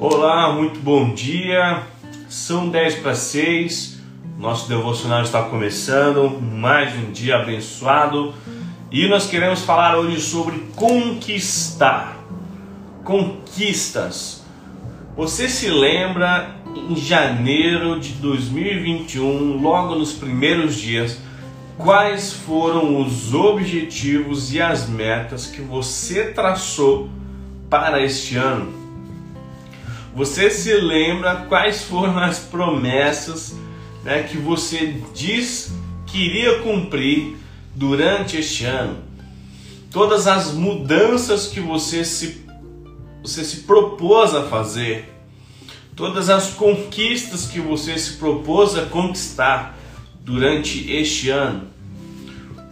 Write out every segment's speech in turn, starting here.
Olá, muito bom dia. São 10 para 6. Nosso devocional está começando. Mais um dia abençoado. E nós queremos falar hoje sobre conquistar. Conquistas. Você se lembra em janeiro de 2021, logo nos primeiros dias, quais foram os objetivos e as metas que você traçou para este ano? Você se lembra quais foram as promessas né, que você diz que iria cumprir durante este ano? Todas as mudanças que você se, você se propôs a fazer, todas as conquistas que você se propôs a conquistar durante este ano.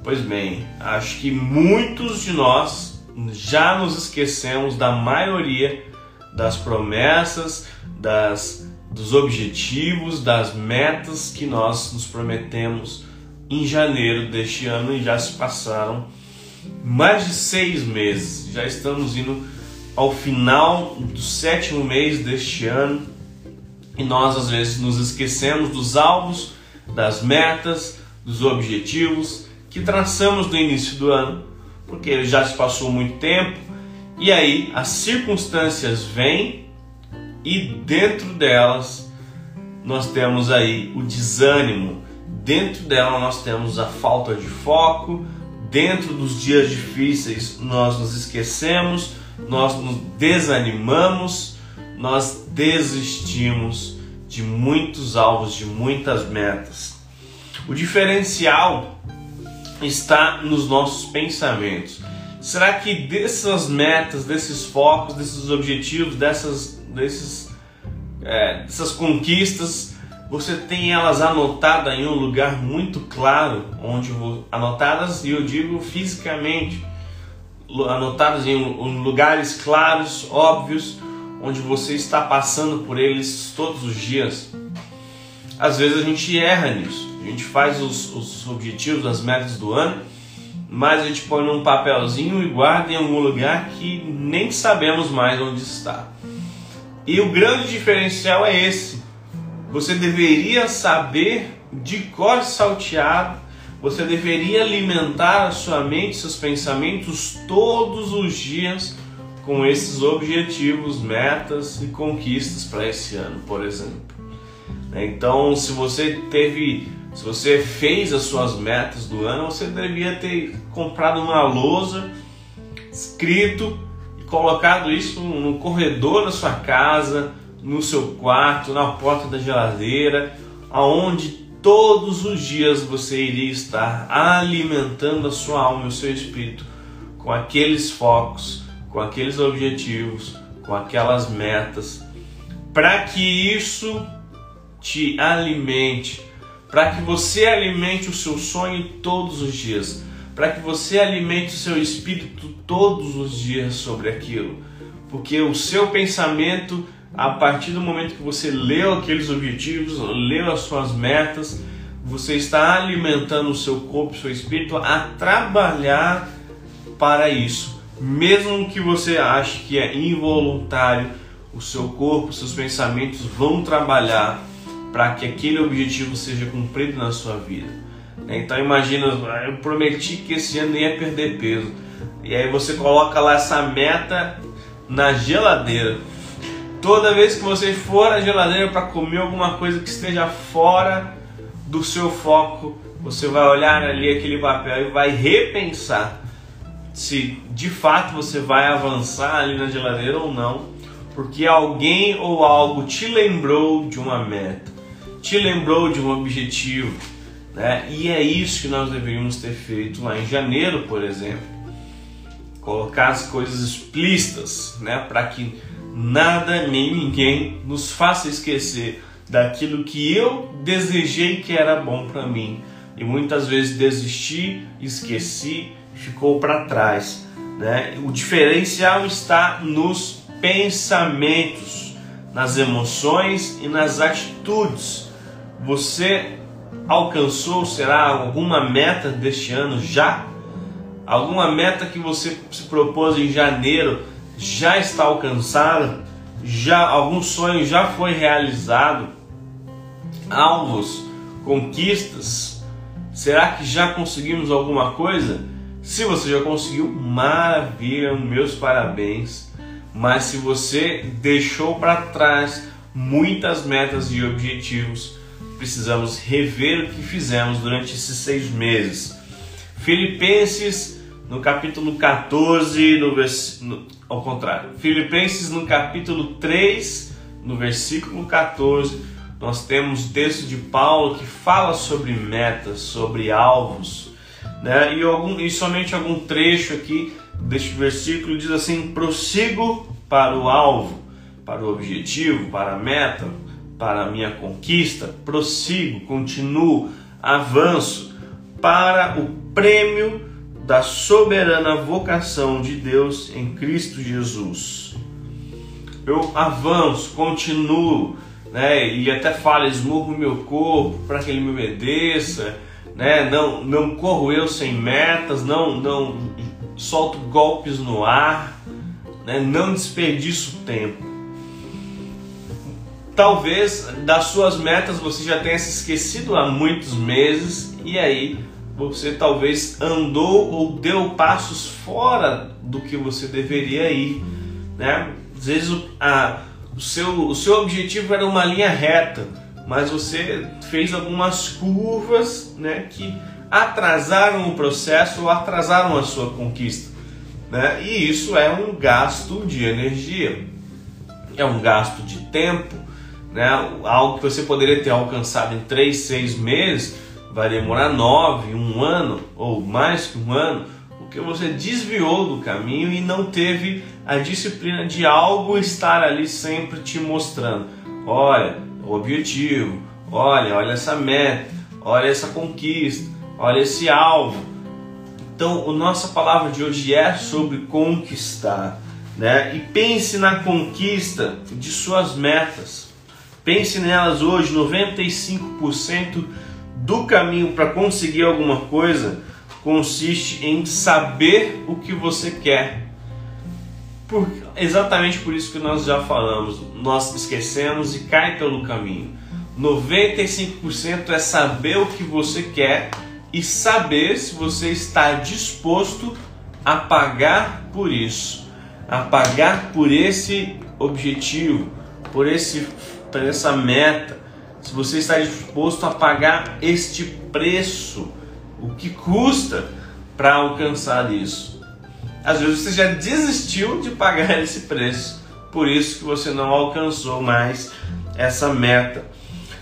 Pois bem, acho que muitos de nós já nos esquecemos da maioria das promessas, das, dos objetivos, das metas que nós nos prometemos em janeiro deste ano e já se passaram mais de seis meses. Já estamos indo ao final do sétimo mês deste ano e nós às vezes nos esquecemos dos alvos, das metas, dos objetivos que traçamos no início do ano, porque já se passou muito tempo e aí as circunstâncias vêm e dentro delas nós temos aí o desânimo, dentro dela nós temos a falta de foco, dentro dos dias difíceis nós nos esquecemos, nós nos desanimamos, nós desistimos de muitos alvos, de muitas metas. O diferencial está nos nossos pensamentos. Será que dessas metas, desses focos, desses objetivos, dessas, desses, é, dessas conquistas, você tem elas anotadas em um lugar muito claro, onde anotadas e eu digo fisicamente, anotadas em lugares claros, óbvios, onde você está passando por eles todos os dias. Às vezes a gente erra nisso, a gente faz os, os objetivos, as metas do ano mas a gente põe num papelzinho e guarda em algum lugar que nem sabemos mais onde está. E o grande diferencial é esse. Você deveria saber de cor salteado, você deveria alimentar a sua mente, seus pensamentos todos os dias com esses objetivos, metas e conquistas para esse ano, por exemplo. Então, se você teve se você fez as suas metas do ano, você devia ter comprado uma lousa, escrito e colocado isso no corredor da sua casa, no seu quarto, na porta da geladeira, aonde todos os dias você iria estar alimentando a sua alma e o seu espírito com aqueles focos, com aqueles objetivos, com aquelas metas, para que isso te alimente para que você alimente o seu sonho todos os dias, para que você alimente o seu espírito todos os dias sobre aquilo, porque o seu pensamento, a partir do momento que você leu aqueles objetivos, leu as suas metas, você está alimentando o seu corpo, o seu espírito a trabalhar para isso, mesmo que você ache que é involuntário, o seu corpo, seus pensamentos vão trabalhar para que aquele objetivo seja cumprido na sua vida. Né? Então imagina, eu prometi que esse ano ia perder peso. E aí você coloca lá essa meta na geladeira. Toda vez que você for à geladeira para comer alguma coisa que esteja fora do seu foco, você vai olhar ali aquele papel e vai repensar se de fato você vai avançar ali na geladeira ou não, porque alguém ou algo te lembrou de uma meta te lembrou de um objetivo. Né? E é isso que nós deveríamos ter feito lá em janeiro, por exemplo. Colocar as coisas explícitas, né? para que nada nem ninguém nos faça esquecer daquilo que eu desejei que era bom para mim. E muitas vezes desisti, esqueci, ficou para trás. Né? O diferencial está nos pensamentos, nas emoções e nas atitudes você alcançou, será alguma meta deste ano já? Alguma meta que você se propôs em janeiro já está alcançada? já algum sonho já foi realizado? Alvos, conquistas? Será que já conseguimos alguma coisa? Se você já conseguiu, maravilha, meus parabéns. Mas se você deixou para trás muitas metas e objetivos, precisamos rever o que fizemos durante esses seis meses. Filipenses no capítulo 14, no vers... No, ao contrário, Filipenses no capítulo 3, no versículo 14, nós temos texto de Paulo que fala sobre metas, sobre alvos, né? e, algum, e somente algum trecho aqui deste versículo diz assim: prossigo para o alvo, para o objetivo, para a meta, para a minha conquista, prossigo, continuo, avanço para o prêmio da soberana vocação de Deus em Cristo Jesus. Eu avanço, continuo, né? E até falo, esmurro meu corpo para que ele me obedeça, né? Não, não corro eu sem metas, não, não solto golpes no ar, né? Não desperdiço tempo. Talvez das suas metas você já tenha se esquecido há muitos meses e aí você talvez andou ou deu passos fora do que você deveria ir, né? Às vezes o, a, o, seu, o seu objetivo era uma linha reta, mas você fez algumas curvas, né, que atrasaram o processo ou atrasaram a sua conquista, né? E isso é um gasto de energia, é um gasto de tempo, né? Algo que você poderia ter alcançado em três, seis meses vai demorar nove, um ano ou mais que um ano, porque você desviou do caminho e não teve a disciplina de algo estar ali sempre te mostrando. Olha, o objetivo, olha, olha essa meta, olha essa conquista, olha esse alvo. Então, a nossa palavra de hoje é sobre conquistar, né? E pense na conquista de suas metas. Pense nelas hoje, 95% do caminho para conseguir alguma coisa consiste em saber o que você quer. Por, exatamente por isso que nós já falamos, nós esquecemos e cai pelo caminho. 95% é saber o que você quer e saber se você está disposto a pagar por isso, a pagar por esse objetivo, por esse por essa meta se você está disposto a pagar este preço, o que custa para alcançar isso. Às vezes você já desistiu de pagar esse preço, por isso que você não alcançou mais essa meta.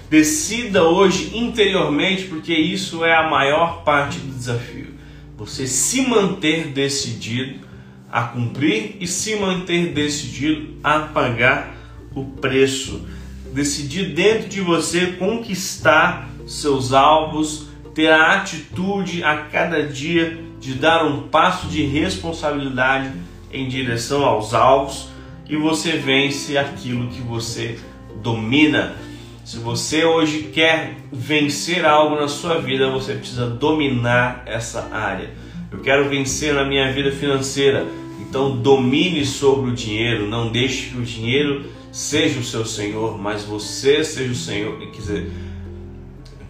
Decida hoje interiormente, porque isso é a maior parte do desafio. Você se manter decidido a cumprir e se manter decidido a pagar o preço decidir dentro de você conquistar seus alvos, ter a atitude a cada dia de dar um passo de responsabilidade em direção aos alvos e você vence aquilo que você domina. Se você hoje quer vencer algo na sua vida, você precisa dominar essa área. Eu quero vencer na minha vida financeira, então domine sobre o dinheiro, não deixe que o dinheiro seja o seu Senhor, mas você seja o Senhor. Quer dizer,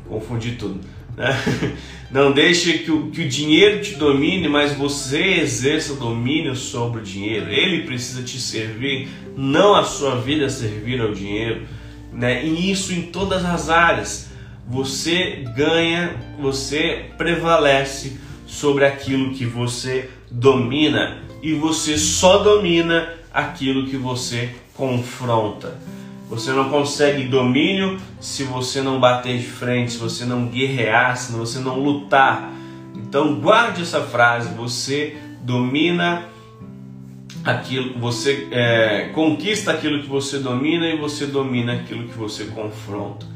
confundi tudo. Né? Não deixe que o, que o dinheiro te domine, mas você exerça domínio sobre o dinheiro. Ele precisa te servir, não a sua vida servir ao dinheiro. Né? E isso em todas as áreas. Você ganha, você prevalece sobre aquilo que você domina. E você só domina aquilo que você confronta. Você não consegue domínio se você não bater de frente, se você não guerrear, se você não lutar. Então guarde essa frase: você domina aquilo, você é, conquista aquilo que você domina e você domina aquilo que você confronta.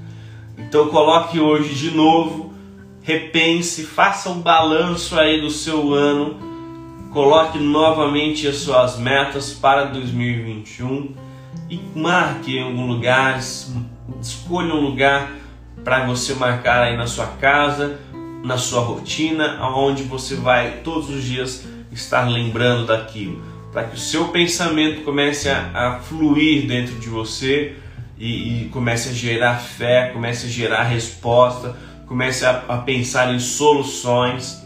Então coloque hoje de novo, repense, faça um balanço aí do seu ano, coloque novamente as suas metas para 2021 e marque em algum lugar, escolha um lugar para você marcar aí na sua casa, na sua rotina, aonde você vai todos os dias estar lembrando daquilo, para que o seu pensamento comece a, a fluir dentro de você e, e, comece a gerar fé, comece a gerar resposta, comece a, a pensar em soluções,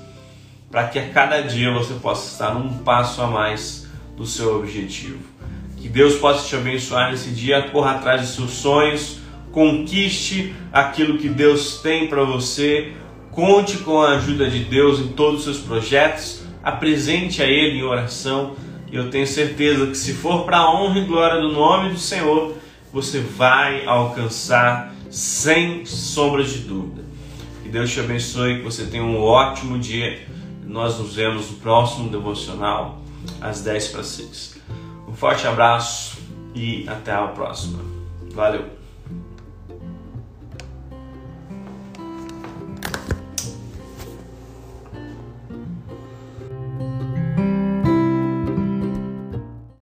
para que a cada dia você possa estar um passo a mais do seu objetivo. Que Deus possa te abençoar nesse dia, corra atrás dos seus sonhos, conquiste aquilo que Deus tem para você, conte com a ajuda de Deus em todos os seus projetos, apresente a Ele em oração. E eu tenho certeza que se for para a honra e glória do nome do Senhor, você vai alcançar sem sombra de dúvida. Que Deus te abençoe, que você tenha um ótimo dia. Nós nos vemos no próximo devocional às 10 para 6. Um forte abraço e até a próxima. Valeu!